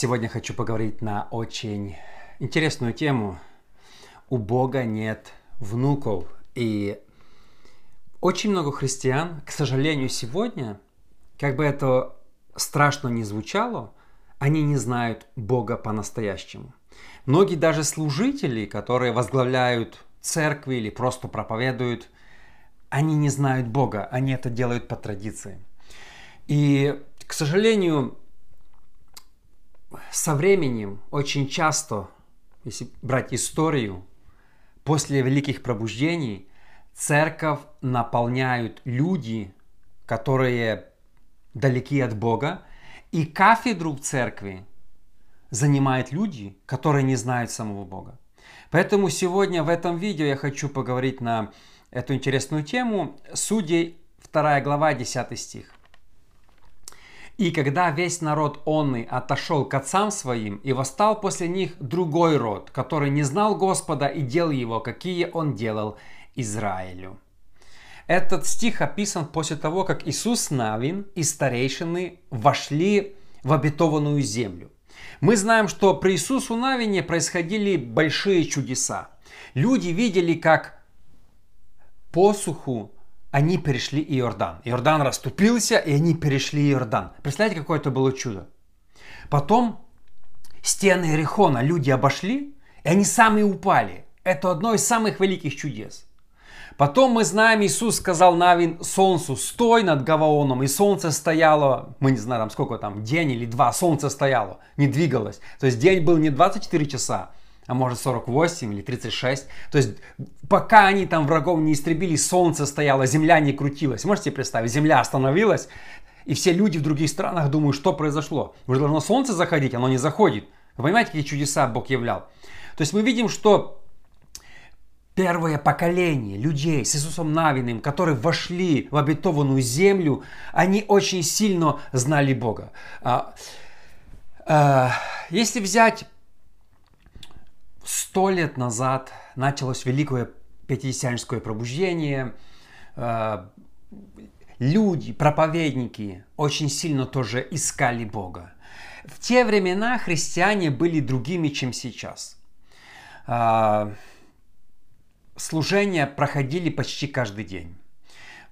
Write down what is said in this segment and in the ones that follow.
Сегодня хочу поговорить на очень интересную тему. У Бога нет внуков. И очень много христиан, к сожалению, сегодня, как бы это страшно не звучало, они не знают Бога по-настоящему. Многие даже служители, которые возглавляют церкви или просто проповедуют, они не знают Бога, они это делают по традиции. И, к сожалению, со временем очень часто, если брать историю, после великих пробуждений церковь наполняют люди, которые далеки от Бога, и кафедру в церкви занимают люди, которые не знают самого Бога. Поэтому сегодня в этом видео я хочу поговорить на эту интересную тему. Судей 2 глава 10 стих. И когда весь народ онный отошел к отцам своим, и восстал после них другой род, который не знал Господа и дел его, какие он делал Израилю. Этот стих описан после того, как Иисус Навин и старейшины вошли в обетованную землю. Мы знаем, что при Иисусу Навине происходили большие чудеса. Люди видели, как посуху они перешли Иордан. Иордан расступился, и они перешли Иордан. Представляете, какое это было чудо? Потом стены Иерихона люди обошли, и они сами упали. Это одно из самых великих чудес. Потом мы знаем, Иисус сказал Навин солнцу, стой над Гаваоном, и солнце стояло, мы не знаем, сколько там, день или два, солнце стояло, не двигалось. То есть день был не 24 часа, а может 48 или 36. То есть пока они там врагов не истребили, солнце стояло, земля не крутилась. Можете представить, земля остановилась, и все люди в других странах думают, что произошло. Уже должно солнце заходить, оно не заходит. Вы понимаете, какие чудеса Бог являл? То есть мы видим, что первое поколение людей с Иисусом Навиным, которые вошли в обетованную землю, они очень сильно знали Бога. А, а, если взять Сто лет назад началось великое пятидесятническое пробуждение. Э, люди, проповедники очень сильно тоже искали Бога. В те времена христиане были другими, чем сейчас. Э, служения проходили почти каждый день.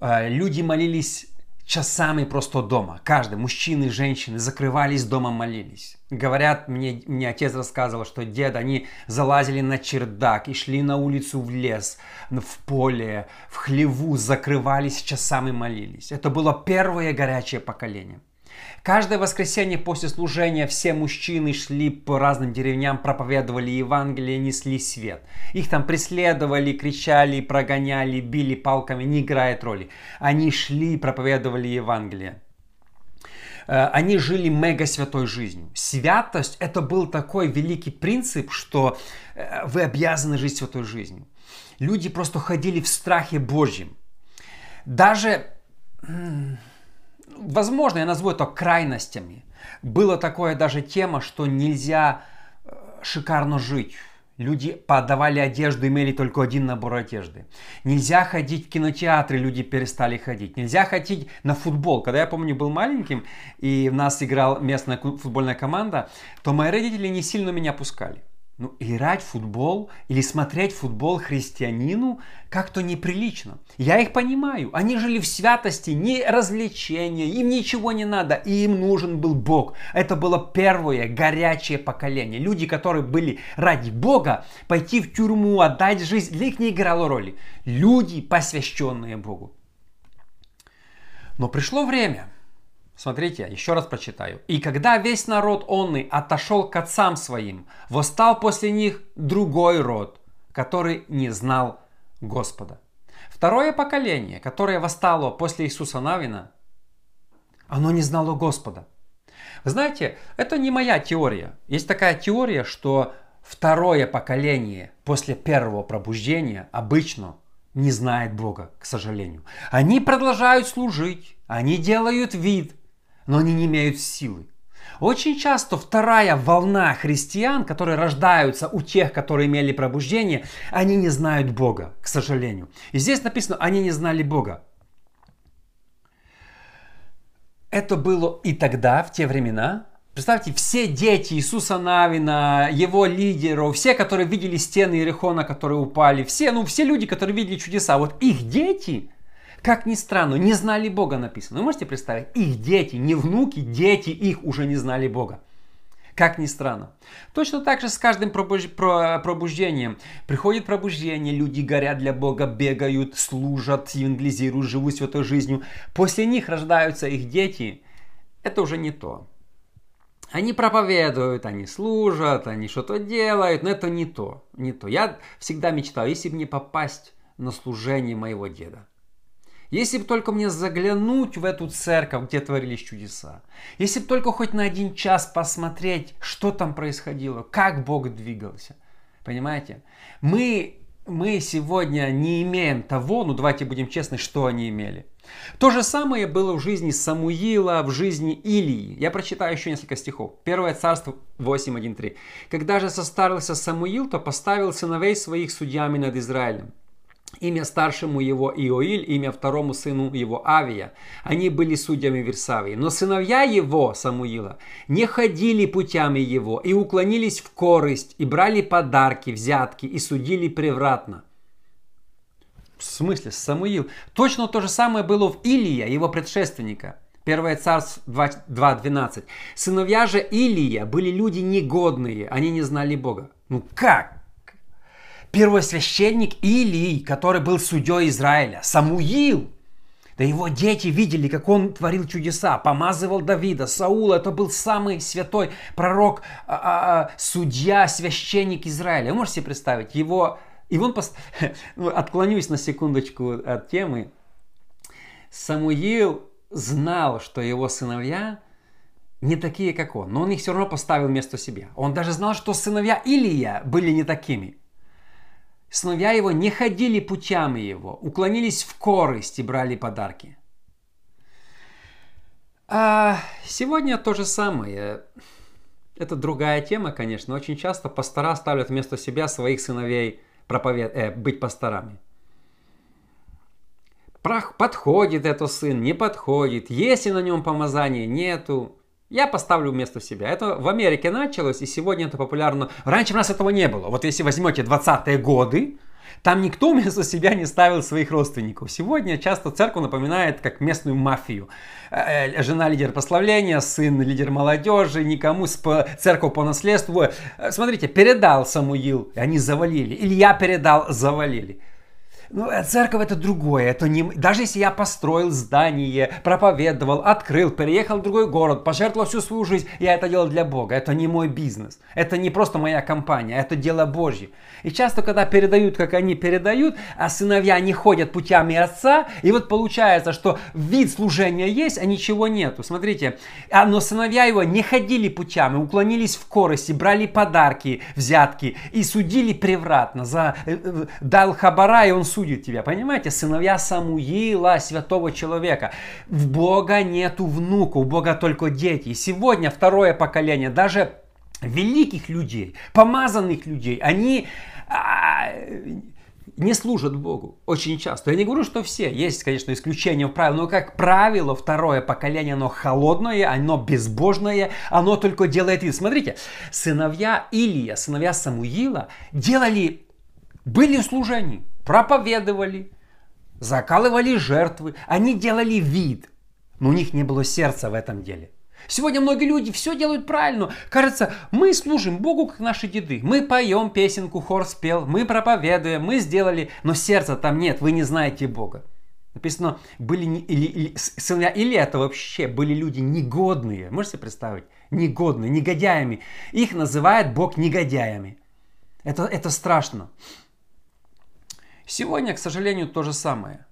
Э, люди молились часами просто дома. Каждый, мужчины, женщины, закрывались дома, молились. Говорят, мне, мне отец рассказывал, что дед, они залазили на чердак и шли на улицу в лес, в поле, в хлеву, закрывались часами, молились. Это было первое горячее поколение. Каждое воскресенье после служения все мужчины шли по разным деревням, проповедовали Евангелие, несли свет. Их там преследовали, кричали, прогоняли, били палками, не играет роли. Они шли, проповедовали Евангелие. Э, они жили мега святой жизнью. Святость – это был такой великий принцип, что э, вы обязаны жить святой жизнью. Люди просто ходили в страхе Божьем. Даже возможно, я назову это крайностями. Было такое даже тема, что нельзя э, шикарно жить. Люди подавали одежду, имели только один набор одежды. Нельзя ходить в кинотеатры, люди перестали ходить. Нельзя ходить на футбол. Когда я помню, был маленьким, и в нас играл местная футбольная команда, то мои родители не сильно меня пускали. Ну, играть в футбол или смотреть футбол христианину как-то неприлично. Я их понимаю. Они жили в святости, ни развлечения, им ничего не надо, и им нужен был Бог. Это было первое горячее поколение. Люди, которые были ради Бога, пойти в тюрьму, отдать жизнь, для них не играло роли. Люди, посвященные Богу. Но пришло время – Смотрите, еще раз прочитаю. «И когда весь народ онный отошел к отцам своим, восстал после них другой род, который не знал Господа». Второе поколение, которое восстало после Иисуса Навина, оно не знало Господа. Вы знаете, это не моя теория. Есть такая теория, что второе поколение после первого пробуждения обычно не знает Бога, к сожалению. Они продолжают служить, они делают вид, но они не имеют силы. Очень часто вторая волна христиан, которые рождаются у тех, которые имели пробуждение, они не знают Бога, к сожалению. И здесь написано, они не знали Бога. Это было и тогда, в те времена, Представьте, все дети Иисуса Навина, его лидеров, все, которые видели стены Иерихона, которые упали, все, ну, все люди, которые видели чудеса, вот их дети, как ни странно, не знали Бога написано. Вы можете представить, их дети, не внуки, дети их уже не знали Бога. Как ни странно. Точно так же с каждым пробуж... пробуждением. Приходит пробуждение, люди горят для Бога, бегают, служат, евангелизируют, живут святой жизнью. После них рождаются их дети. Это уже не то. Они проповедуют, они служат, они что-то делают, но это не то, не то. Я всегда мечтал, если бы мне попасть на служение моего деда. Если бы только мне заглянуть в эту церковь, где творились чудеса. Если бы только хоть на один час посмотреть, что там происходило, как Бог двигался. Понимаете? Мы, мы сегодня не имеем того, ну давайте будем честны, что они имели. То же самое было в жизни Самуила, в жизни Илии. Я прочитаю еще несколько стихов. Первое царство 8.1.3. «Когда же состарился Самуил, то поставил сыновей своих судьями над Израилем. Имя старшему его Иоиль, имя второму сыну его Авия. Они были судьями Версавии. Но сыновья его, Самуила, не ходили путями его и уклонились в корысть, и брали подарки, взятки, и судили превратно. В смысле, Самуил? Точно то же самое было в Илия, его предшественника. 1 Царств 2.12. Сыновья же Илия были люди негодные, они не знали Бога. Ну как? Первосвященник Илий, который был судьей Израиля, Самуил, да его дети видели, как он творил чудеса, помазывал Давида, Саула. Это был самый святой пророк, а, а, а судья, священник Израиля. Вы можете себе представить, его и он, пост... ну, отклонюсь на секундочку от темы, Самуил знал, что его сыновья не такие, как он, но он их все равно поставил вместо себя. Он даже знал, что сыновья Илия были не такими. Сыновья его не ходили путями его, уклонились в корысть и брали подарки. А сегодня то же самое. Это другая тема, конечно. Очень часто пастора ставят вместо себя своих сыновей проповед... э, быть пасторами. Подходит это сын, не подходит, есть ли на нем помазание, нету. Я поставлю вместо себя. Это в Америке началось, и сегодня это популярно. Раньше у нас этого не было. Вот если возьмете 20-е годы, там никто вместо себя не ставил своих родственников. Сегодня часто церковь напоминает как местную мафию. Э, э, жена лидер прославления, сын лидер молодежи, никому церковь по наследству. Э, смотрите, передал Самуил, они завалили. Илья передал, завалили. Ну, э, церковь это другое. Это не... Даже если я построил здание, проповедовал, открыл, переехал в другой город, пожертвовал всю свою жизнь, я это делал для Бога. Это не мой бизнес. Это не просто моя компания, это дело Божье. И часто, когда передают, как они передают, а сыновья не ходят путями отца, и вот получается, что вид служения есть, а ничего нету. Смотрите, а, но сыновья его не ходили путями, уклонились в корости, брали подарки, взятки и судили превратно. За, э, э, дал хабара, и он судит тебя. Понимаете, сыновья Самуила, святого человека. В Бога нету внуков, у Бога только дети. И сегодня второе поколение, даже великих людей, помазанных людей, они а, не служат Богу очень часто. Я не говорю, что все. Есть, конечно, исключения в правилах, но, как правило, второе поколение, оно холодное, оно безбожное, оно только делает вид. Смотрите, сыновья Илия, сыновья Самуила делали, были в проповедовали, закалывали жертвы, они делали вид, но у них не было сердца в этом деле. Сегодня многие люди все делают правильно. Кажется, мы служим Богу, как наши деды. Мы поем песенку, хор спел, мы проповедуем, мы сделали, но сердца там нет, вы не знаете Бога. Написано, были не, или, или, сыновья или это вообще были люди негодные. Можете представить? Негодные, негодяями. Их называет Бог негодяями. Это, это страшно. Сегодня, к сожалению, то же самое.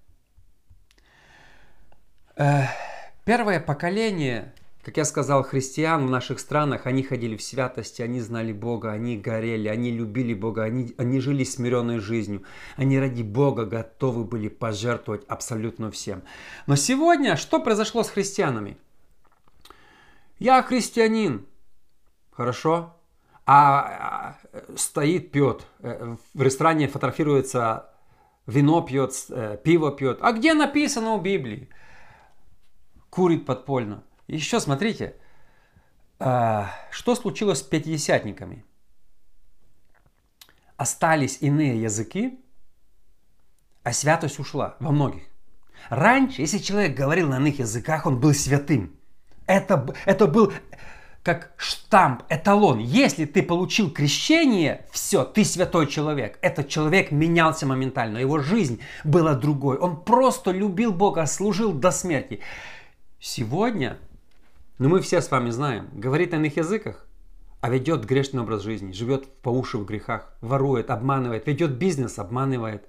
Первое поколение, как я сказал, христиан в наших странах, они ходили в святости, они знали Бога, они горели, они любили Бога, они, они жили смиренной жизнью, они ради Бога готовы были пожертвовать абсолютно всем. Но сегодня что произошло с христианами? Я христианин, хорошо, а, а стоит пьет, э, в ресторане фотографируется вино пьет, э, пиво пьет. А где написано в Библии? Курит подпольно. Еще смотрите, А, что случилось с пятидесятниками? Остались иные языки, а святость ушла во многих. Раньше, если человек говорил на иных языках, он был святым. Это, это был как штамп, эталон. Если ты получил крещение, все, ты святой человек. Этот человек менялся моментально, его жизнь была другой. Он просто любил Бога, служил до смерти. Сегодня, ну мы все с вами знаем, говорит на иных языках, а ведет грешный образ жизни, живет по уши в грехах, ворует, обманывает, ведет бизнес, обманывает,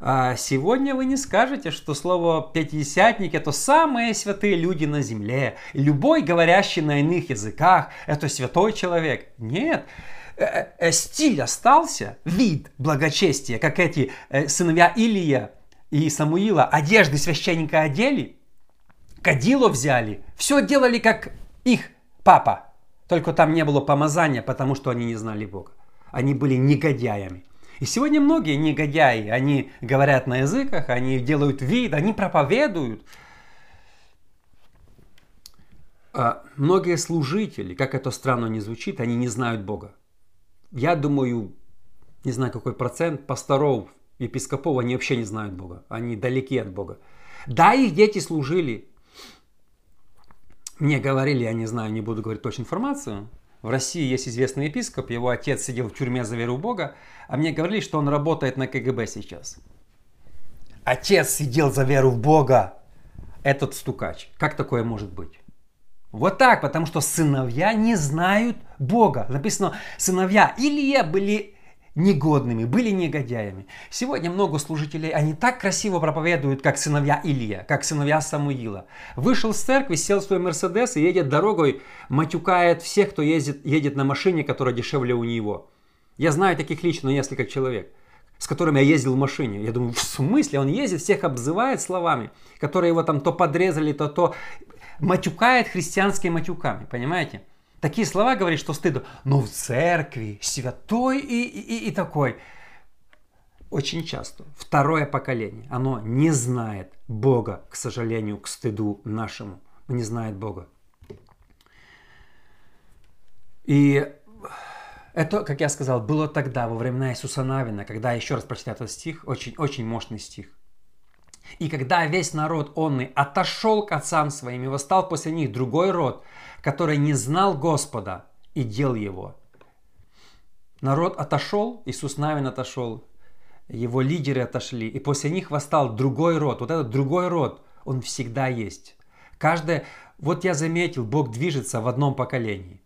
сегодня вы не скажете, что слово «пятидесятник» – это самые святые люди на земле. любой, говорящий на иных языках, это святой человек. Нет, э, э, э, стиль остался, вид благочестия, как эти сыновья Илия и Самуила одежды священника одели, кадило взяли, все делали как их папа. Только там не было помазания, потому что они не знали Бога. Они были негодяями. И сегодня многие негодяи, они говорят на языках, они делают вид, они проповедуют. А многие служители, как это странно не звучит, они не знают Бога. Я думаю, не знаю какой процент пасторов, епископов, они вообще не знают Бога. Они далеки от Бога. Да, их дети служили. Мне говорили, я не знаю, не буду говорить точную информацию, в России есть известный епископ, его отец сидел в тюрьме за веру в Бога, а мне говорили, что он работает на КГБ сейчас. Отец сидел за веру в Бога, этот стукач. Как такое может быть? Вот так, потому что сыновья не знают Бога. Написано, сыновья Илья были негодными, были негодяями. Сегодня много служителей, они так красиво проповедуют, как сыновья Илья, как сыновья Самуила. Вышел с церкви, сел в свой Мерседес и едет дорогой, матюкает всех, кто ездит, едет на машине, которая дешевле у него. Я знаю таких лично несколько человек с которыми я ездил в машине. Я думаю, в смысле? Он ездит, всех обзывает словами, которые его там то подрезали, то то матюкает христианскими матюками, понимаете? Такие слова говорит, что стыдно. Но в церкви святой и, и, и такой. Очень часто второе поколение, оно не знает Бога, к сожалению, к стыду нашему. Не знает Бога. И это, как я сказал, было тогда, во времена Иисуса Навина, когда, еще раз прочитаю этот стих, очень, очень мощный стих. И когда весь народ онный отошел к отцам своим и восстал после них другой род, который не знал Господа и дел его. Народ отошел, Иисус Навин отошел, его лидеры отошли, и после них восстал другой род. Вот этот другой род, он всегда есть. Каждое, вот я заметил, Бог движется в одном поколении.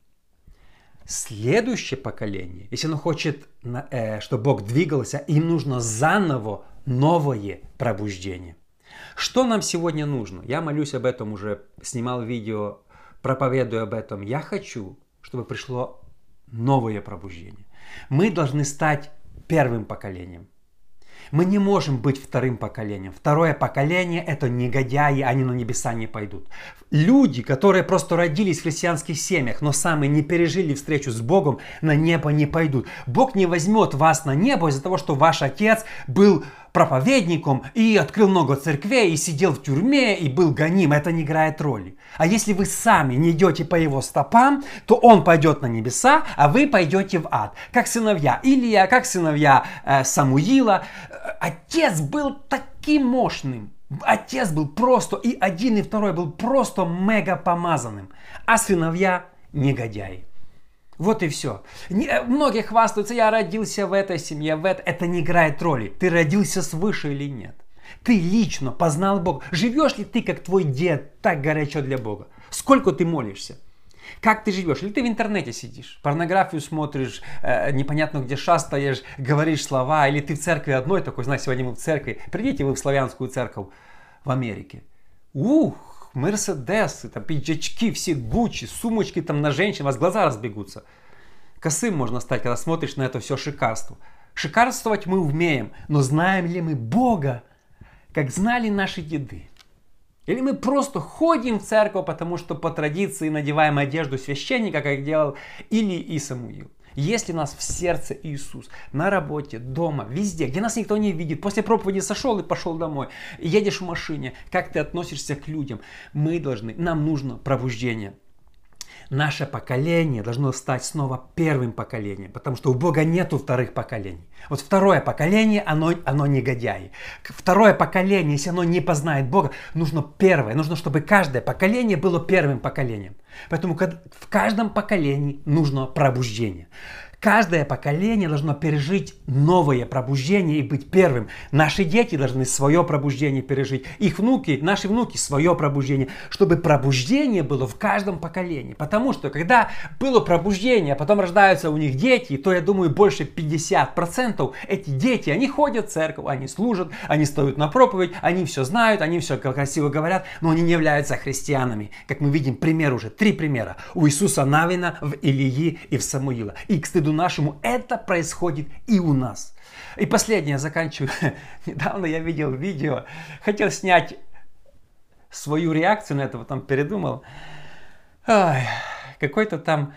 Следующее поколение, если оно хочет, э, чтобы Бог двигался, им нужно заново новое пробуждение. Что нам сегодня нужно? Я молюсь об этом уже, снимал видео проповедую об этом, я хочу, чтобы пришло новое пробуждение. Мы должны стать первым поколением. Мы не можем быть вторым поколением. Второе поколение – это негодяи, они на небеса не пойдут. Люди, которые просто родились в христианских семьях, но сами не пережили встречу с Богом, на небо не пойдут. Бог не возьмет вас на небо из-за того, что ваш отец был проповедником и открыл много церквей, и сидел в тюрьме, и был гоним. Это не играет роли. А если вы сами не идете по его стопам, то он пойдет на небеса, а вы пойдете в ад. Как сыновья Илия, как сыновья э, Самуила. Отец был таким мощным. Отец был просто, и один, и второй был просто мега помазанным. А сыновья негодяи. Вот и все. Не, э, многие хвастаются, я родился в этой семье, в это. Это не играет роли. Ты родился свыше или нет. Ты лично познал Бога. Живешь ли ты, как твой дед, так горячо для Бога? Сколько ты молишься? Как ты живешь? Или ты в интернете сидишь, порнографию смотришь, э, непонятно где шастаешь, говоришь слова, или ты в церкви одной такой, знаешь, сегодня мы в церкви, придите вы в славянскую церковь в Америке. Ух, Мерседесы, там пиджачки, все Гуччи, сумочки там на женщин, у вас глаза разбегутся. Косым можно стать, когда смотришь на это все шикарство. Шикарствовать мы умеем, но знаем ли мы Бога, как знали наши деды? Или мы просто ходим в церковь, потому что по традиции надеваем одежду священника, как делал Или и Самуил? Если нас в сердце Иисус, на работе, дома, везде, где нас никто не видит, после проповеди сошел и пошел домой, едешь в машине, как ты относишься к людям, мы должны, нам нужно пробуждение. Наше поколение должно стать снова первым поколением, потому что у Бога нету вторых поколений. Вот второе поколение, оно, оно негодяи. Второе поколение, если оно не познает Бога, нужно первое. Нужно, чтобы каждое поколение было первым поколением. Поэтому в каждом поколении нужно пробуждение. Каждое поколение должно пережить новое пробуждение и быть первым. Наши дети должны свое пробуждение пережить. Их внуки, наши внуки свое пробуждение. Чтобы пробуждение было в каждом поколении. Потому что когда было пробуждение, а потом рождаются у них дети, то я думаю больше 50% эти дети, они ходят в церковь, они служат, они стоят на проповедь, они все знают, они все красиво говорят, но они не являются христианами. Как мы видим, пример уже, три примера. У Иисуса Навина, в Илии и в Самуила. И к стыду нашему это происходит и у нас. И последнее, заканчиваю. Недавно я видел видео, хотел снять свою реакцию на это, потом передумал. Ой, какой-то там,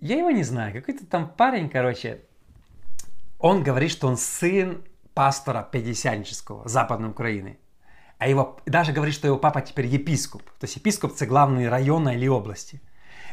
я его не знаю, какой-то там парень, короче, он говорит, что он сын пастора пятидесятнического Западной Украины. А его, даже говорит, что его папа теперь епископ. То есть епископ это главный района или области.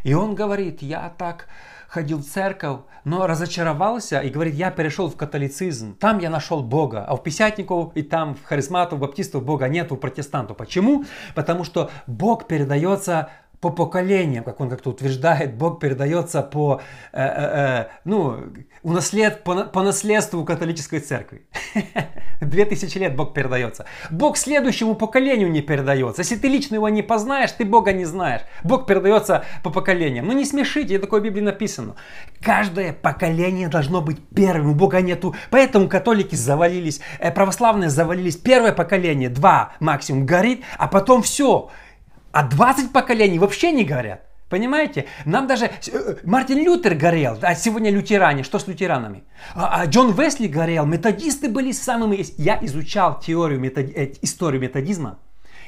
И он говорит, я так ходил в церковь, но разочаровался и говорит, я перешел в католицизм. Там я нашел Бога, а у писятников и там в харизматов, баптистов Бога нет, у протестантов. Почему? Потому что Бог передается по поколениям, как он как-то утверждает, Бог передается по, э, э, э, ну, унаслед, по, по наследству католической церкви. Две тысячи лет Бог передается. Бог следующему поколению не передается. Если ты лично его не познаешь, ты Бога не знаешь. Бог передается по поколениям. Ну не смешите, такое в Библии написано. Каждое поколение должно быть первым. У Бога нету. Поэтому католики завалились, э, православные завалились. Первое поколение, два максимум горит, а потом все. А 20 поколений вообще не горят. Понимаете? Нам даже э, Мартин Лютер горел, а сегодня лютеране. Что с лютеранами? А, а Джон Весли горел, методисты были самыми... Я изучал теорию, метод... Э, историю методизма.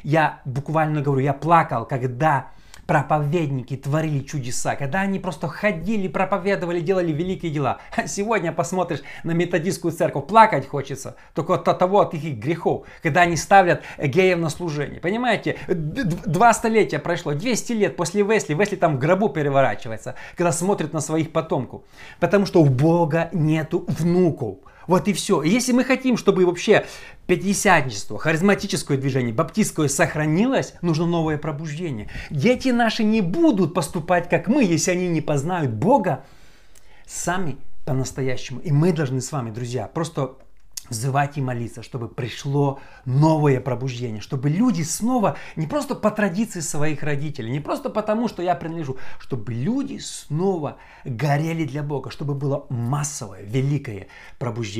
Я буквально говорю, я плакал, когда проповедники творили чудеса, когда они просто ходили, проповедовали, делали великие дела. А сегодня посмотришь на методистскую церковь, плакать хочется только от того, от их грехов, когда они ставят геев на служение. Понимаете, два столетия прошло, 200 лет после Весли, Весли там в гробу переворачивается, когда смотрит на своих потомков. Потому что у Бога нету внуков. Вот и все. И если мы хотим, чтобы вообще пятидесятничество, харизматическое движение, баптистское сохранилось, нужно новое пробуждение. Дети наши не будут поступать как мы, если они не познают Бога сами по-настоящему. И мы должны с вами, друзья, просто взывать и молиться, чтобы пришло новое пробуждение, чтобы люди снова, не просто по традиции своих родителей, не просто потому, что я принадлежу, чтобы люди снова горели для Бога, чтобы было массовое, великое пробуждение.